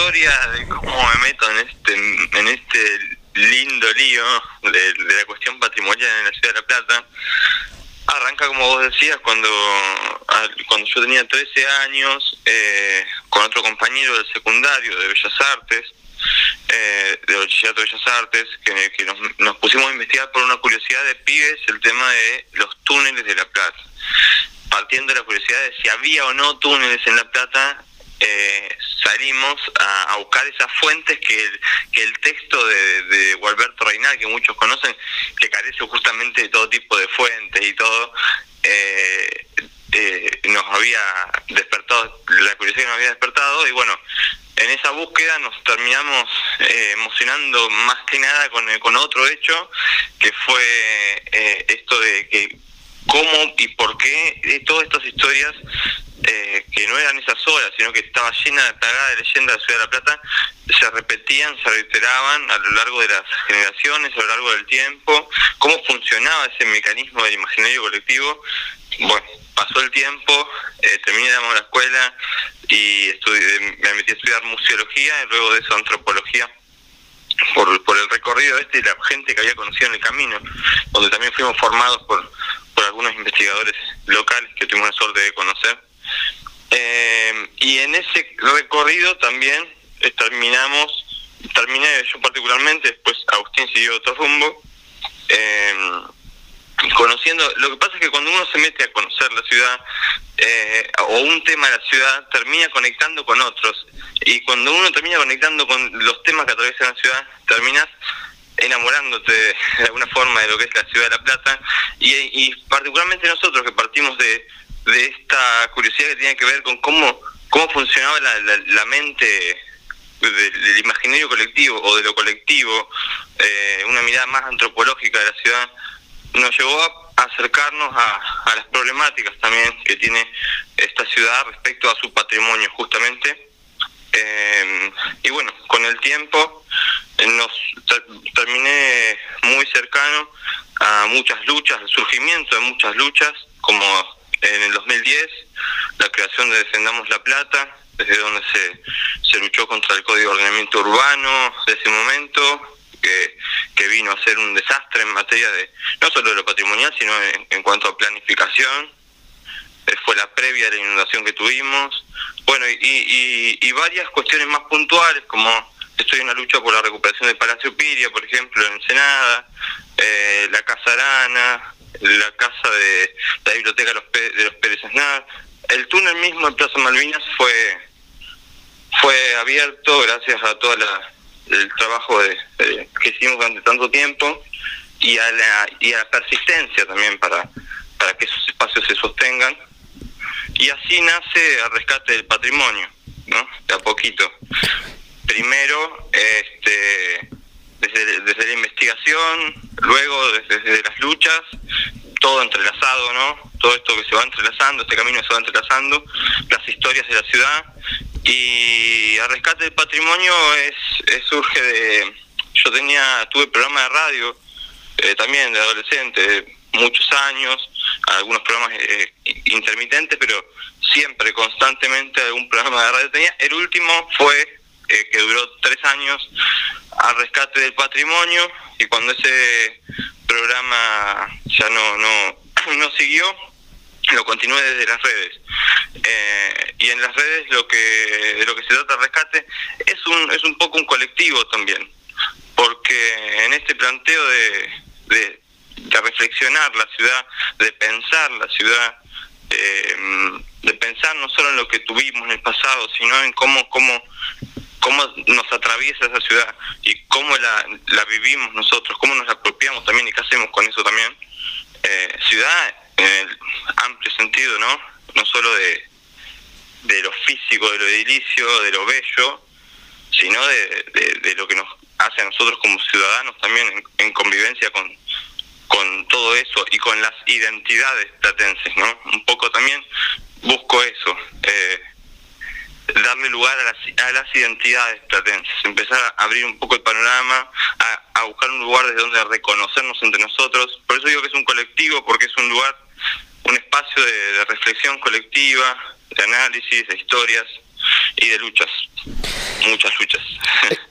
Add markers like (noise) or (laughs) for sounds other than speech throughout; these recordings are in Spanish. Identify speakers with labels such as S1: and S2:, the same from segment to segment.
S1: historia de cómo me meto en este, en este lindo lío de, la cuestión patrimonial en la ciudad de La Plata. Arranca, como vos decías, cuando, cuando yo tenía 13 años, eh, con otro compañero del secundario de Bellas Artes, eh, de Bachillerato de Bellas Artes, que, nos, nos, pusimos a investigar por una curiosidad de pibes el tema de los túneles de La Plata. Partiendo de la curiosidad de si había o no túneles en La Plata, eh, salimos a, buscar esas fuentes que el, que el texto de, de Gualberto Reinal, que muchos conocen, que carece justamente de todo tipo de fuentes y todo, eh, eh, nos había despertado, la curiosidad nos había despertado y bueno, en esa búsqueda nos terminamos emocionando más que nada con, con otro hecho, que fue esto de que cómo y por qué todas estas historias eh, que no eran esas horas, sino que estaba llena de tagada de leyendas de Ciudad de la Plata, se repetían, se reiteraban a lo largo de las generaciones, a lo largo del tiempo, cómo funcionaba ese mecanismo del imaginario colectivo. Bueno, pasó el tiempo, eh, terminé la escuela y estudié, me metí a estudiar museología y luego de eso antropología. Por, por el recorrido este y la gente que había conocido en el camino, donde también fuimos formados por, por algunos investigadores locales que tuvimos la suerte de conocer eh, y en ese recorrido también eh, terminamos, terminé yo particularmente, después Agustín siguió otro rumbo, eh, conociendo, lo que pasa es que cuando uno se mete a conocer la ciudad o un tema de la ciudad, termina conectando con otros. Y cuando uno termina conectando con los temas que atraviesan la ciudad, terminas enamorándote de alguna forma de lo que es la ciudad de La Plata y particularmente nosotros que partimos de, de esta curiosidad que tiene que ver con cómo, cómo funcionaba la, la, mente del, imaginario colectivo o de lo colectivo, eh, una mirada más antropológica de la ciudad, nos llevó a acercarnos a, a las problemáticas también que tiene esta ciudad respecto a su patrimonio justamente. Eh, y bueno, con el tiempo nos terminé muy cercano a muchas luchas, al surgimiento de muchas luchas, como en el 2010, la creación de Defendamos la Plata, desde donde se, se luchó contra el Código de Ordenamiento Urbano de ese momento, que, que vino a ser un desastre en materia de, no solo de lo patrimonial, sino en, cuanto a planificación. Eh, fue la previa de la inundación que tuvimos. Bueno, y, y, y varias cuestiones más puntuales, como estoy en la lucha por la recuperación del Palacio Piria, por ejemplo, en Ensenada, eh, la Casa Arana, la casa de la biblioteca de los, Pérez Aznar. El túnel mismo en Plaza Malvinas fue fue abierto gracias a todo el trabajo de, que hicimos durante tanto tiempo y a la, y a la persistencia también para, para que esos espacios se sostengan. Y así nace el rescate del patrimonio, ¿no? De a poquito. Primero, este desde, la investigación, luego desde, las luchas, todo entrelazado, ¿no? Todo esto que se va entrelazando, este camino se va entrelazando, las historias de la ciudad y el rescate del patrimonio es, surge de yo tenía tuve programa de radio eh, también de adolescente muchos años algunos programas eh, intermitentes pero siempre constantemente algún programa de radio tenía el último fue eh, que duró tres años al rescate del patrimonio y cuando ese programa ya no no, (clears throat) no siguió lo continué desde las redes. Eh, y en las redes lo que de lo que se trata de rescate es un es un poco un colectivo también porque en este planteo de, de, reflexionar la ciudad de pensar la ciudad eh, de pensar no solo en lo que tuvimos en el pasado sino en cómo cómo cómo nos atraviesa esa ciudad y cómo la, la vivimos nosotros, cómo nos apropiamos también y qué hacemos con eso también. Eh, ciudad en el amplio sentido, ¿no? No solo de, de lo físico, de lo edilicio, de lo bello, sino de, de, lo que nos hace a nosotros como ciudadanos también en, convivencia con, con todo eso y con las identidades platenses, ¿no? Un poco también busco eso. Eh, darle lugar a las, a las identidades platenses, empezar a abrir un poco el panorama, a, buscar un lugar desde donde reconocernos entre nosotros. Por eso digo que es un colectivo, porque es un lugar, un espacio de, reflexión colectiva, de análisis, de historias, y de luchas, muchas luchas.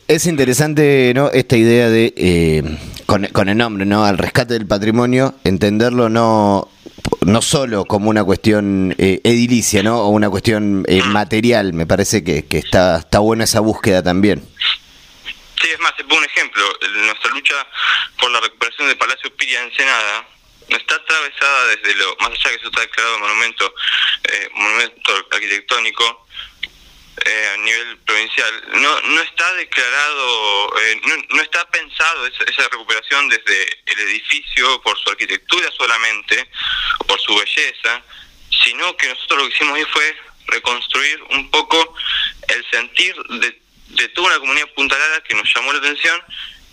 S2: Es interesante, ¿no? Esta idea de, eh, con, con, el nombre, ¿no? Al rescate del patrimonio, entenderlo no, no solo como una cuestión eh, edilicia, ¿no? O una cuestión eh, material. Me parece que, que está, está buena esa búsqueda también.
S1: Sí, es más, te pongo un ejemplo. Nuestra lucha por la recuperación del Palacio Piria Ensenada está atravesada desde lo, más allá que eso está declarado monumento, eh, monumento arquitectónico, eh, a nivel provincial, no, no está declarado, eh, no, está pensado esa, esa, recuperación desde el edificio por su arquitectura solamente, por su belleza, sino que nosotros lo que hicimos ahí fue reconstruir un poco el sentir de, de toda una comunidad puntalada que nos llamó la atención,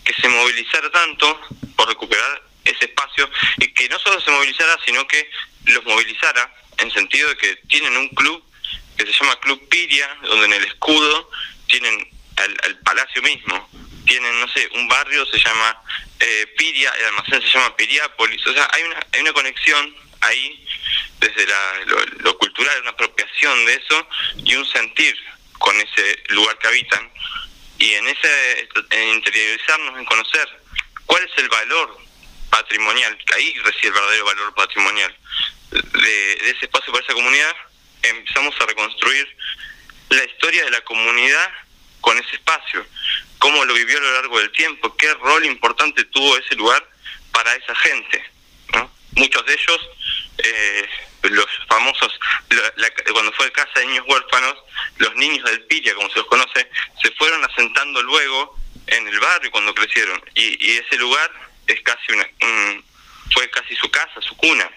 S1: que se movilizara tanto por recuperar ese espacio y que no solo se movilizara, sino que los movilizara en sentido de que tienen un club que se llama Club Piria, donde en el escudo tienen al, palacio mismo, tienen, no sé, un barrio se llama eh, Piria, el almacén se llama Piriápolis, o sea, hay una, hay una conexión ahí desde lo, cultural, una apropiación de eso y un sentir con ese lugar que habitan. Y en ese en interiorizarnos, en conocer cuál es el valor patrimonial, que ahí reside el verdadero valor patrimonial de ese espacio para esa comunidad, empezamos a reconstruir la historia de la comunidad con ese espacio, cómo lo vivió a lo largo del tiempo, qué rol importante tuvo ese lugar para esa gente. Muchos de ellos, eh, los famosos, cuando fue casa de niños huérfanos, los niños del Piria, como se los conoce, se fueron asentando luego en el barrio cuando crecieron. Y, y ese lugar es casi una, fue casi su casa, su cuna,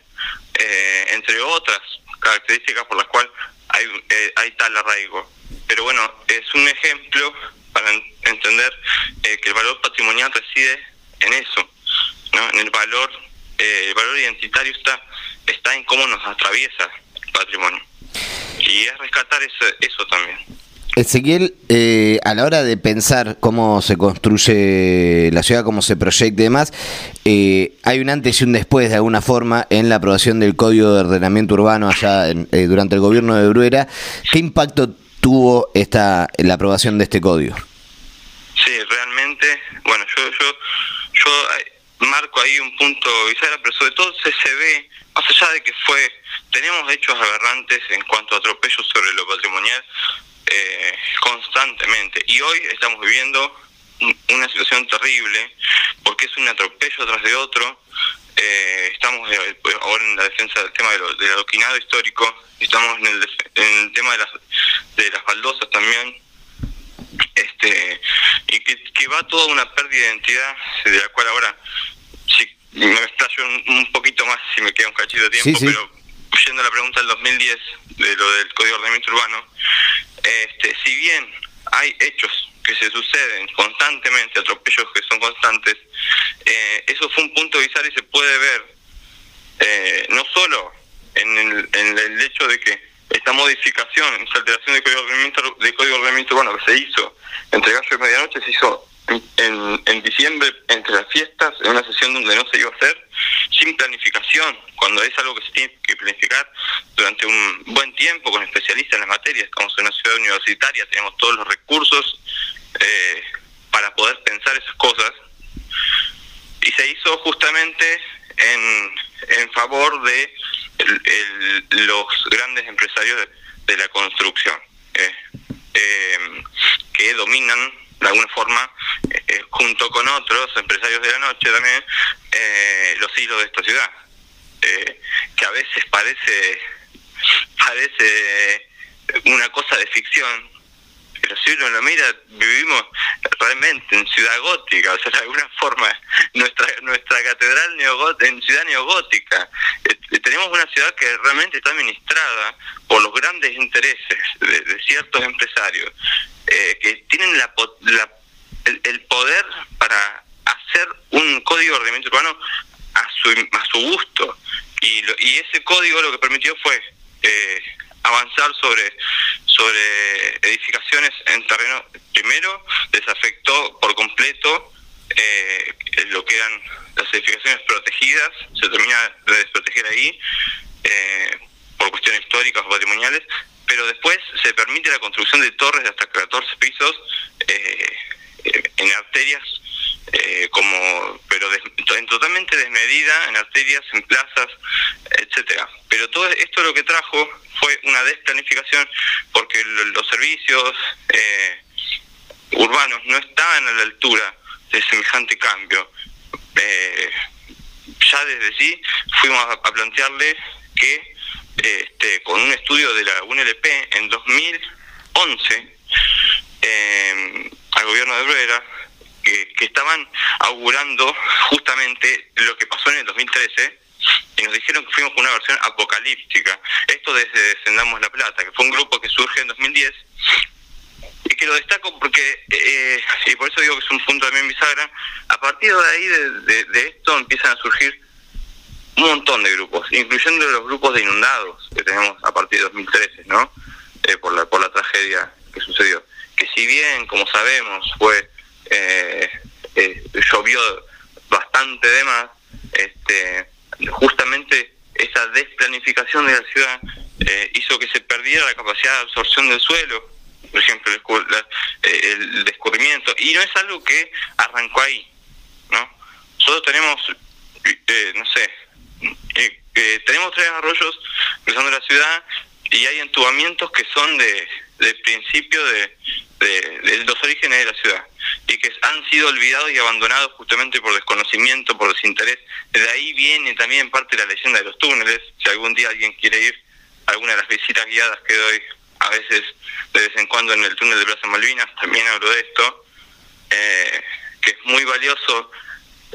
S1: eh, entre otras características por las cuales hay, eh, hay tal arraigo. Pero bueno, es un ejemplo para entender eh, que el valor patrimonial reside en eso, ¿no? en el valor, eh, el valor identitario está, está en cómo nos atraviesa el patrimonio. Y es rescatar eso, eso también.
S2: Ezequiel, eh, a la hora de pensar cómo se construye la ciudad, cómo se proyecta y demás, eh, hay un antes y un después de alguna forma en la aprobación del Código de Ordenamiento Urbano allá eh, durante el gobierno de Bruera. ¿Qué impacto tuvo esta la aprobación de este código?
S1: Sí, realmente, bueno, yo, yo, yo marco ahí un punto, pero sobre todo se, se ve, más allá de que fue, tenemos hechos aberrantes en cuanto a atropellos sobre lo patrimonial, eh, constantemente. Y hoy estamos viviendo una situación terrible porque es un atropello tras de otro. Eh, estamos eh, ahora en la defensa del tema del adoquinado histórico, estamos en el, en el tema de las, de las baldosas también, este y que, va toda una pérdida de identidad, de la cual ahora, si me explayo un, poquito más, si me queda un cachito de tiempo, pero yendo a la pregunta del 2010, de lo del Código de Ordenamiento Urbano, este, si bien hay hechos que se suceden constantemente, atropellos que son constantes, eh, eso fue un punto bizarro y se puede ver eh, no solo en el, en el hecho de que esta modificación, esta alteración del Código de Ordenamiento, de Código de Ordenamiento Urbano que se hizo entre Gallo y Medianoche, se hizo en, diciembre entre las fiestas, en una sesión donde no se iba a hacer, sin planificación, cuando es algo que se tiene que planificar durante un buen tiempo con especialistas en las materias. Estamos en una ciudad universitaria, tenemos todos los recursos eh, para poder pensar esas cosas. Y se hizo justamente en, favor de los grandes empresarios de, la construcción, eh, eh, que dominan de alguna forma, con otros empresarios de la noche también, eh, los hilos de esta ciudad, eh, que a veces parece, parece una cosa de ficción, pero si uno lo mira, vivimos realmente en ciudad gótica, o sea, de alguna forma, nuestra nuestra catedral neogótica, en ciudad neogótica. tenemos una ciudad que realmente está administrada por los grandes intereses de ciertos empresarios eh, que tienen la, el, poder para hacer un código de ordenamiento urbano a su, a su gusto. Y, y ese código lo que permitió fue eh, avanzar sobre, sobre edificaciones en terreno. Primero, desafectó por completo eh, lo que eran las edificaciones protegidas, se termina de desproteger ahí por cuestiones históricas o patrimoniales, pero después se permite la construcción de torres de hasta 14 pisos eh, en arterias eh, como pero en totalmente desmedida en arterias en plazas etcétera. Pero todo esto lo que trajo fue una desplanificación porque los servicios eh, urbanos no estaban a la altura de semejante cambio. Eh, ya desde sí fuimos a, plantearle que este, con un estudio de la UNLP en 2011 al gobierno de Bruera que, estaban augurando justamente lo que pasó en el 2013 y nos dijeron que fuimos con una versión apocalíptica. Esto desde Descendamos la Plata, que fue un grupo que surge en 2010 y que lo destaco porque, eh, y por eso digo que es un punto también bisagra, a partir de ahí, de, esto, empiezan a surgir un montón de grupos, incluyendo los grupos de inundados que tenemos a partir de 2013, ¿no? Eh, por, la, por la tragedia que sucedió. Que si bien, como sabemos, fue eh, eh, llovió bastante de más, este, justamente esa desplanificación de la ciudad eh, hizo que se perdiera la capacidad de absorción del suelo, por ejemplo, el, descubrimiento, y no es algo que arrancó ahí, ¿no? Nosotros tenemos, no sé, tenemos tres arroyos cruzando la ciudad y hay entubamientos que son de, de principio de, los orígenes de la ciudad y que han sido olvidados y abandonados justamente por desconocimiento, por desinterés. De ahí viene también parte de la leyenda de los túneles. Si algún día alguien quiere ir a alguna de las visitas guiadas que doy a veces de vez en cuando en el túnel de Plaza Malvinas, también hablo de esto, eh, que es muy valioso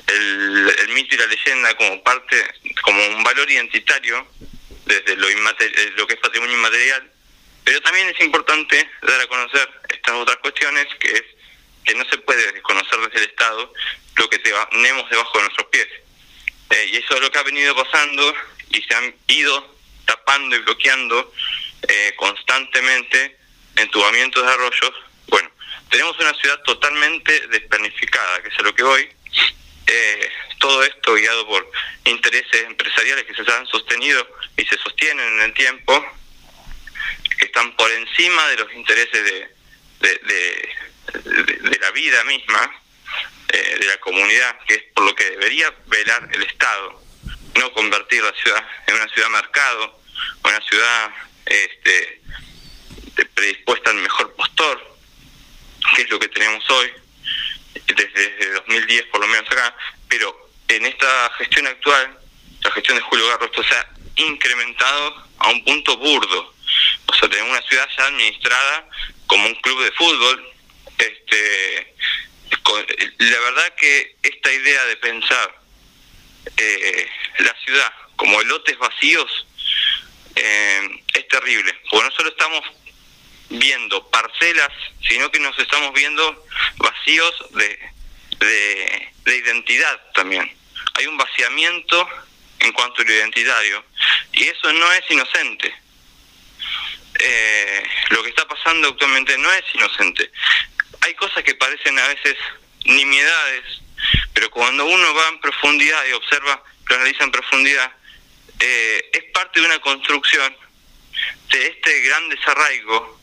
S1: el, mito y la leyenda como parte, como un valor identitario desde lo, lo que es patrimonio inmaterial pero también es importante dar a conocer estas otras cuestiones, que es que no se puede desconocer desde el Estado lo que tenemos debajo de nuestros pies. Eh, y eso es lo que ha venido pasando y se han ido tapando y bloqueando eh, constantemente entubamientos de arroyos. Bueno, tenemos una ciudad totalmente desplanificada, que es a lo que voy. Eh, todo esto guiado por intereses empresariales que se han sostenido y se sostienen en el tiempo que están por encima de los intereses de, de, la vida misma, eh, de la comunidad, que es por lo que debería velar el Estado, no convertir la ciudad en una ciudad mercado, una ciudad este, predispuesta al mejor postor, que es lo que tenemos hoy, desde, 2010 por lo menos acá, pero en esta gestión actual, la gestión de Julio Garro, esto se ha incrementado a un punto burdo o sea, tenemos una ciudad ya administrada como un club de fútbol. Este, la verdad que esta idea de pensar eh, la ciudad como lotes vacíos eh, es terrible, porque no solo estamos viendo parcelas, sino que nos estamos viendo vacíos de, de, de identidad también. Hay un vaciamiento en cuanto a lo identitario, y eso no es inocente eh, lo que está pasando actualmente no es inocente. Hay cosas que parecen a veces nimiedades, pero cuando uno va en profundidad y observa, lo analiza en profundidad, eh, es parte de una construcción de este gran desarraigo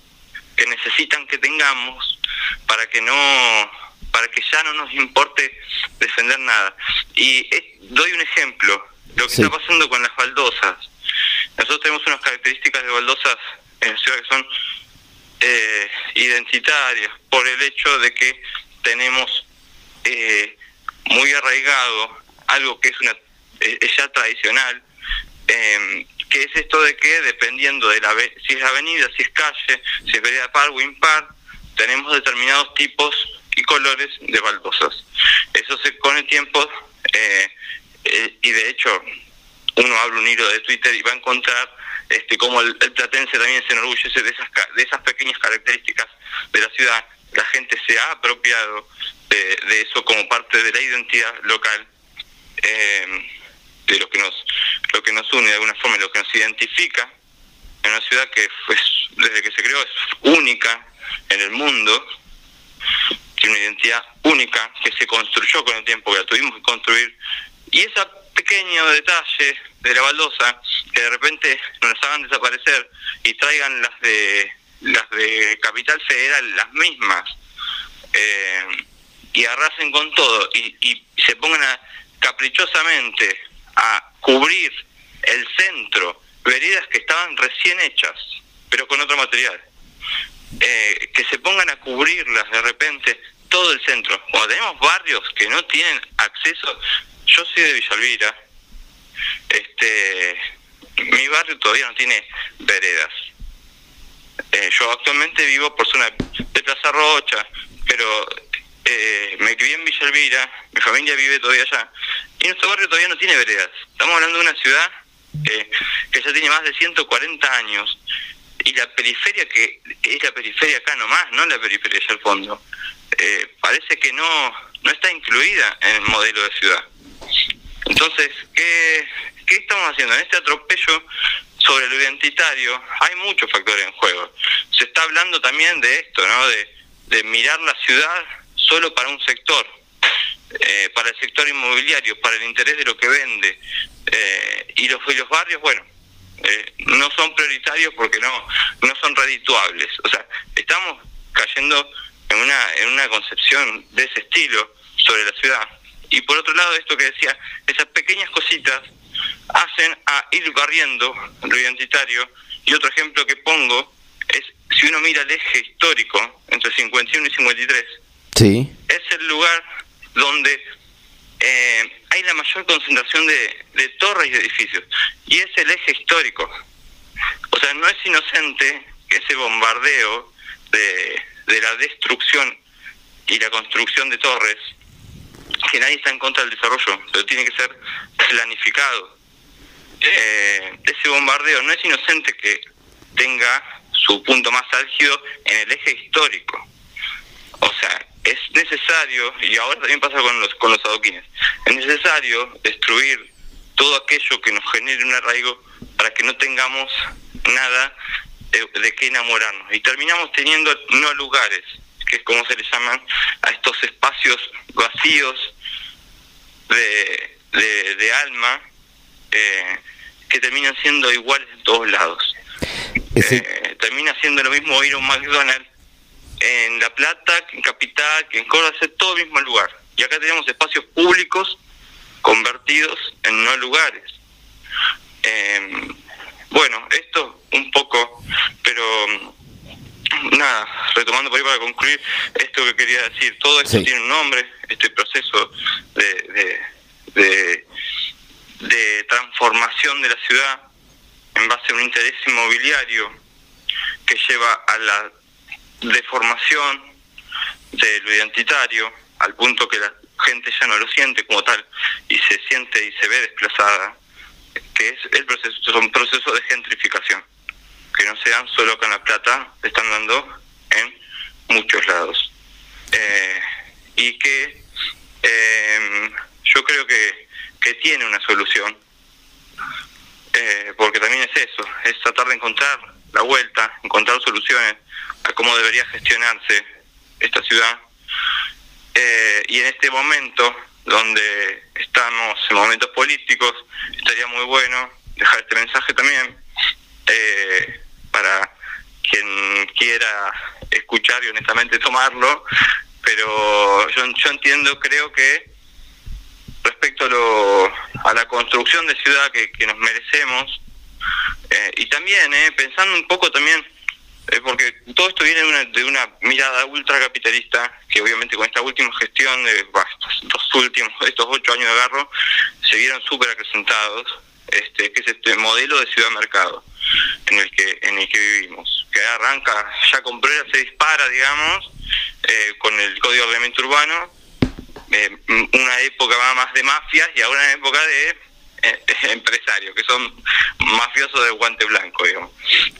S1: que necesitan que tengamos para que no para que ya no nos importe defender nada. Y doy un ejemplo, lo que está pasando con las baldosas. Nosotros tenemos unas características de baldosas en ciudad que son eh, identitarias por el hecho de que tenemos eh, muy arraigado algo que es una eh, ya tradicional em, que es esto de que dependiendo de la si es avenida si es calle si es vereda par o impar tenemos determinados tipos y colores de baldosas. Eso se con el tiempo y de hecho uno abre un hilo de Twitter y va a encontrar este, como el, platense también se enorgullece de esas, de esas pequeñas características de la ciudad, la gente se ha apropiado de, eso como parte de la identidad local, eh, de lo que nos lo que nos une de alguna forma, lo que nos identifica en una ciudad que fue, desde que se creó es única en el mundo, tiene una identidad única que se construyó con el tiempo, que la tuvimos que construir, y esa pequeño detalle de la baldosa que de repente nos hagan desaparecer y traigan las de las de Capital Federal las mismas eh, y arrasen con todo y, y se pongan a, caprichosamente a cubrir el centro, veredas que estaban recién hechas, pero con otro material. Eh, que se pongan a cubrirlas de repente todo el centro. Cuando tenemos barrios que no tienen acceso, yo soy de Villalvira, este, mi barrio todavía no tiene veredas. Eh, yo actualmente vivo por zona de Plaza Rocha, pero eh, me crié en Villa Elvira, mi familia vive todavía allá, y nuestro barrio todavía no tiene veredas. Estamos hablando de una ciudad que ya tiene más de 140 años, y la periferia que es la periferia acá nomás, no la periferia allá al fondo, eh, parece que no, no está incluida en el modelo de ciudad. Entonces, ¿qué, ¿qué estamos haciendo? En este atropello sobre lo identitario hay muchos factores en juego. Se está hablando también de esto, ¿no? De, de mirar la ciudad solo para un sector, eh, para el sector inmobiliario, para el interés de lo que vende. Eh, y, los, y los barrios, bueno, eh, no son prioritarios porque no, no son redituables. O sea, estamos cayendo en una, en una concepción de ese estilo sobre la ciudad. Y por otro lado, esto que decía, esas pequeñas cositas hacen a ir barriendo lo identitario. Y otro ejemplo que pongo es, si uno mira el eje histórico entre 51 y 53,
S2: sí.
S1: es el lugar donde eh, hay la mayor concentración de, de torres y edificios. Y es el eje histórico. O sea, no es inocente ese bombardeo de, de la destrucción y la construcción de torres, que nadie está en contra del desarrollo, pero tiene que ser planificado. Eh, ese bombardeo no es inocente que tenga su punto más álgido en el eje histórico. O sea, es necesario, y ahora también pasa con los, con los adoquines, es necesario destruir todo aquello que nos genere un arraigo para que no tengamos nada de, de qué enamorarnos. Y terminamos teniendo no lugares, que es como se le llaman a estos espacios vacíos de, de, de alma, eh, que terminan siendo iguales en todos lados. Eh, termina siendo lo mismo ir a un McDonald's en La Plata, que en Capital, que en Córdoba, es todo el mismo lugar. Y acá tenemos espacios públicos convertidos en no lugares. Eh, bueno, esto un poco, pero mm, nada, retomando por ahí para concluir esto que quería decir, todo esto
S2: Sí.
S1: tiene un nombre, este proceso de, de, de, de transformación de la ciudad en base a un interés inmobiliario que lleva a la deformación de lo identitario al punto que la gente ya no lo siente como tal y se siente y se ve desplazada, que es el proceso, es un proceso de gentrificación, que no se dan solo con La Plata, están dando en muchos lados. Eh, y que eh, yo creo que, que tiene una solución, eh, porque también es eso, es tratar de encontrar la vuelta, encontrar soluciones a cómo debería gestionarse esta ciudad. Eh, y en este momento, donde estamos en momentos políticos, estaría muy bueno dejar este mensaje también eh, para quien quiera escuchar y honestamente tomarlo, pero yo, yo entiendo, creo que respecto a, lo, a la construcción de ciudad que, que nos merecemos, eh, y también eh, pensando un poco también, eh, porque todo esto viene de una, de una mirada ultracapitalista, que obviamente con esta última gestión de bah, estos últimos, estos ocho años de agarro, se vieron súper acrecentados, este, que es este modelo de ciudad-mercado en el que en el que vivimos, que arranca ya con Brera se dispara, digamos, eh, con el Código de Ordenamiento Urbano, eh, una época más de mafias y ahora una época de (laughs) empresarios, que son mafiosos de guante blanco, digamos.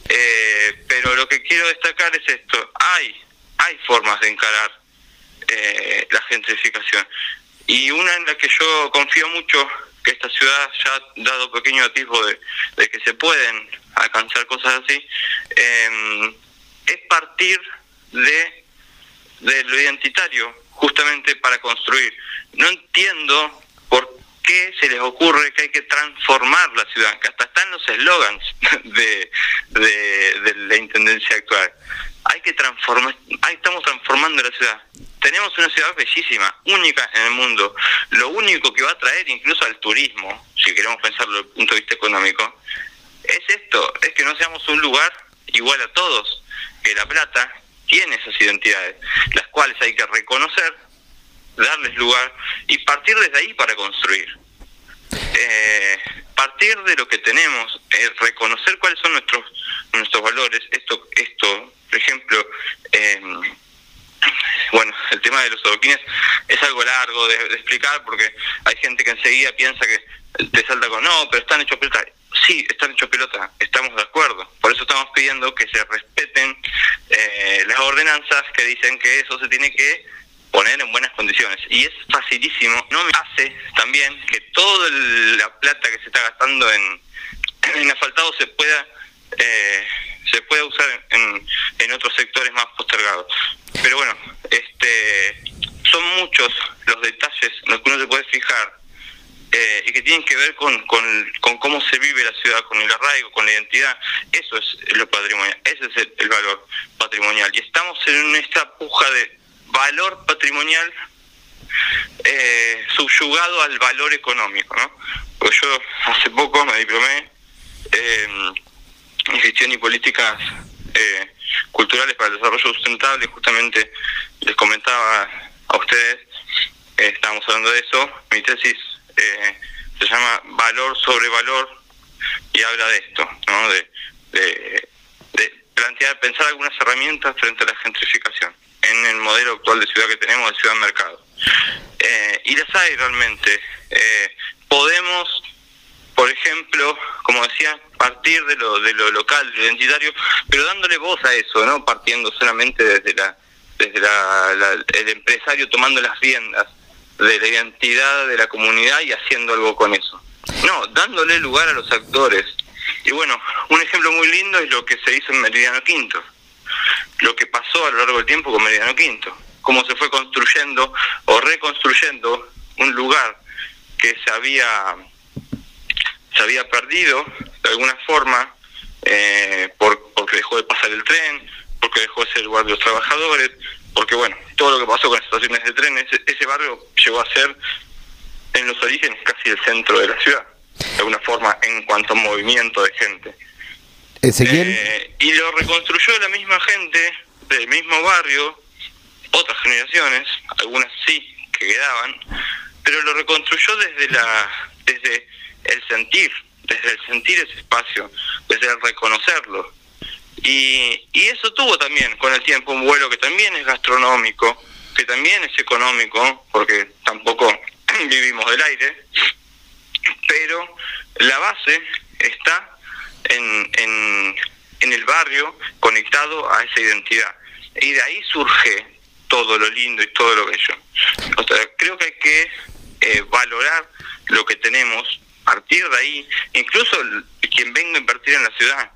S1: Eh, pero lo que quiero destacar es esto, hay, hay formas de encarar eh, la gentrificación. Y una en la que yo confío mucho, que esta ciudad ya ha dado pequeño atisbo de, que se pueden alcanzar cosas así, eh, es partir de, de lo identitario, justamente para construir. No entiendo por se les ocurre que hay que transformar la ciudad? Que hasta están los eslogans (laughs) de, de, la intendencia actual. Hay que transformar, ahí estamos transformando la ciudad. Tenemos una ciudad bellísima, única en el mundo. Lo único que va a traer incluso al turismo, si queremos pensarlo desde el punto de vista económico, es esto, es que no seamos un lugar igual a todos, que La Plata tiene esas identidades, las cuales hay que reconocer, darles lugar y partir desde ahí para construir. Eh, partir de lo que tenemos, eh, reconocer cuáles son nuestros nuestros valores. Esto, esto, por ejemplo, eh, bueno, el tema de los adoquines es algo largo de, explicar porque hay gente que enseguida piensa que te salta con no, pero están hechos pelota. Sí, están hechos pelota, estamos de acuerdo. Por eso estamos pidiendo que se respeten eh, las ordenanzas que dicen que eso se tiene que poner en buenas condiciones. Y es facilísimo. No me hace también que toda la plata que se está gastando en, en asfaltado se pueda eh, se pueda usar en, en otros sectores más postergados. Pero bueno, este son muchos los detalles en los que uno se puede fijar eh, y que tienen que ver con, con, con, cómo se vive la ciudad, con el arraigo, con la identidad. Eso es lo patrimonial, ese es el, valor patrimonial. Y estamos en esta puja de valor patrimonial eh, subyugado al valor económico. ¿no? Porque yo hace poco me diplomé en gestión y políticas eh, culturales para el desarrollo sustentable. Justamente les comentaba a ustedes, eh, estábamos hablando de eso, mi tesis eh, se llama Valor sobre Valor y habla de esto, ¿no? de, de, plantear, pensar algunas herramientas frente a la gentrificación en el modelo actual de ciudad que tenemos, de ciudad-mercado. Eh, y las hay realmente. Eh, podemos, por ejemplo, como decía, partir de lo, de lo local, de lo identitario, pero dándole voz a eso, no partiendo solamente desde la desde la, el empresario tomando las riendas de la identidad de la comunidad y haciendo algo con eso. No, dándole lugar a los actores. Y bueno, un ejemplo muy lindo es lo que se hizo en Meridiano Quinto, lo que pasó a lo largo del tiempo con Meridiano Quinto, cómo se fue construyendo o reconstruyendo un lugar que se había se había perdido de alguna forma eh, por, porque dejó de pasar el tren, porque dejó de ser el lugar de los trabajadores, porque bueno, todo lo que pasó con las estaciones de trenes, ese, barrio llegó a ser en los orígenes casi el centro de la ciudad, de alguna forma en cuanto a movimiento de gente. Eh, y lo reconstruyó la misma gente del mismo barrio, otras generaciones, algunas sí que quedaban, pero lo reconstruyó desde la desde el sentir, desde el sentir ese espacio, desde el reconocerlo. Y, y eso tuvo también con el tiempo un vuelo que también es gastronómico, que también es económico, porque tampoco (clears throat) vivimos del aire, pero la base está en, en, el barrio conectado a esa identidad. Y de ahí surge todo lo lindo y todo lo bello. O sea, creo que hay que eh, valorar lo que tenemos, partir de ahí, incluso quien venga a invertir en la ciudad,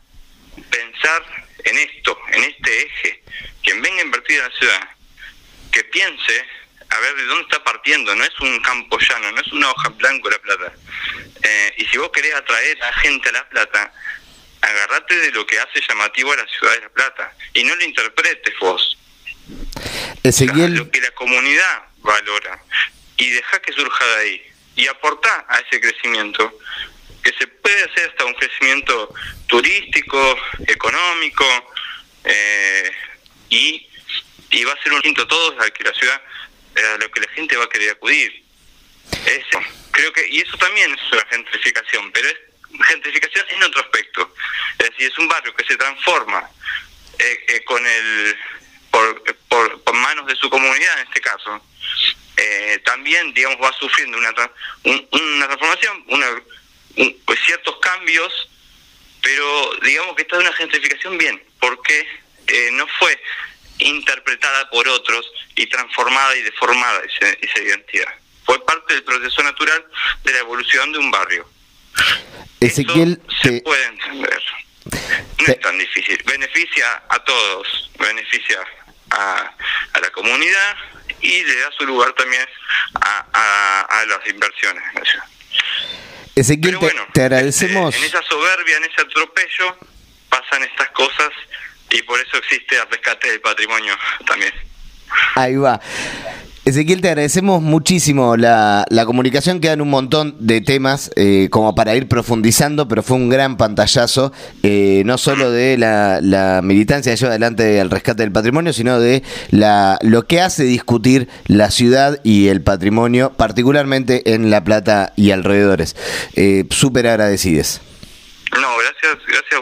S1: pensar en esto, en este eje, quien venga a invertir en la ciudad, que piense a ver de dónde está partiendo, no es un campo llano, no es una hoja en blanco la plata. Eh, y si vos querés atraer a gente a la plata, agarrate de lo que hace llamativo a la ciudad de la plata y no lo interpretes vos. lo que la comunidad valora. Y deja que surja de ahí. Y aporta a ese crecimiento. Que se puede hacer hasta un crecimiento turístico, económico eh, y, y va a ser un quinto todos al que la ciudad a lo que la gente va a querer acudir. Eso, creo que y eso también es una gentrificación, pero es gentrificación en otro aspecto. Es decir, es un barrio que se transforma eh, con el por, por, manos de su comunidad en este caso. también, digamos, va sufriendo una, una transformación, una, pues ciertos cambios, pero digamos que está de una gentrificación bien, porque eh, no fue interpretada por otros y transformada y deformada esa, esa identidad. Fue parte del proceso natural de la evolución de un barrio.
S2: Ezequiel,
S1: se puede entender. No es tan difícil. Beneficia a todos, beneficia a, a la comunidad y le da su lugar también a, a, a las inversiones.
S2: Ezequiel, te, agradecemos.
S1: Este, en esa soberbia, en ese atropello, pasan estas cosas y por eso existe el rescate del patrimonio también.
S2: Ahí va. Ezequiel, te agradecemos muchísimo la, la comunicación. Quedan un montón de temas eh, como para ir profundizando, pero fue un gran pantallazo, eh, no solo de la, la militancia de lleva adelante del rescate del patrimonio, sino de la, lo que hace discutir la ciudad y el patrimonio, particularmente en La Plata y alrededores. Eh, Súper agradecidos.
S1: No, gracias, gracias a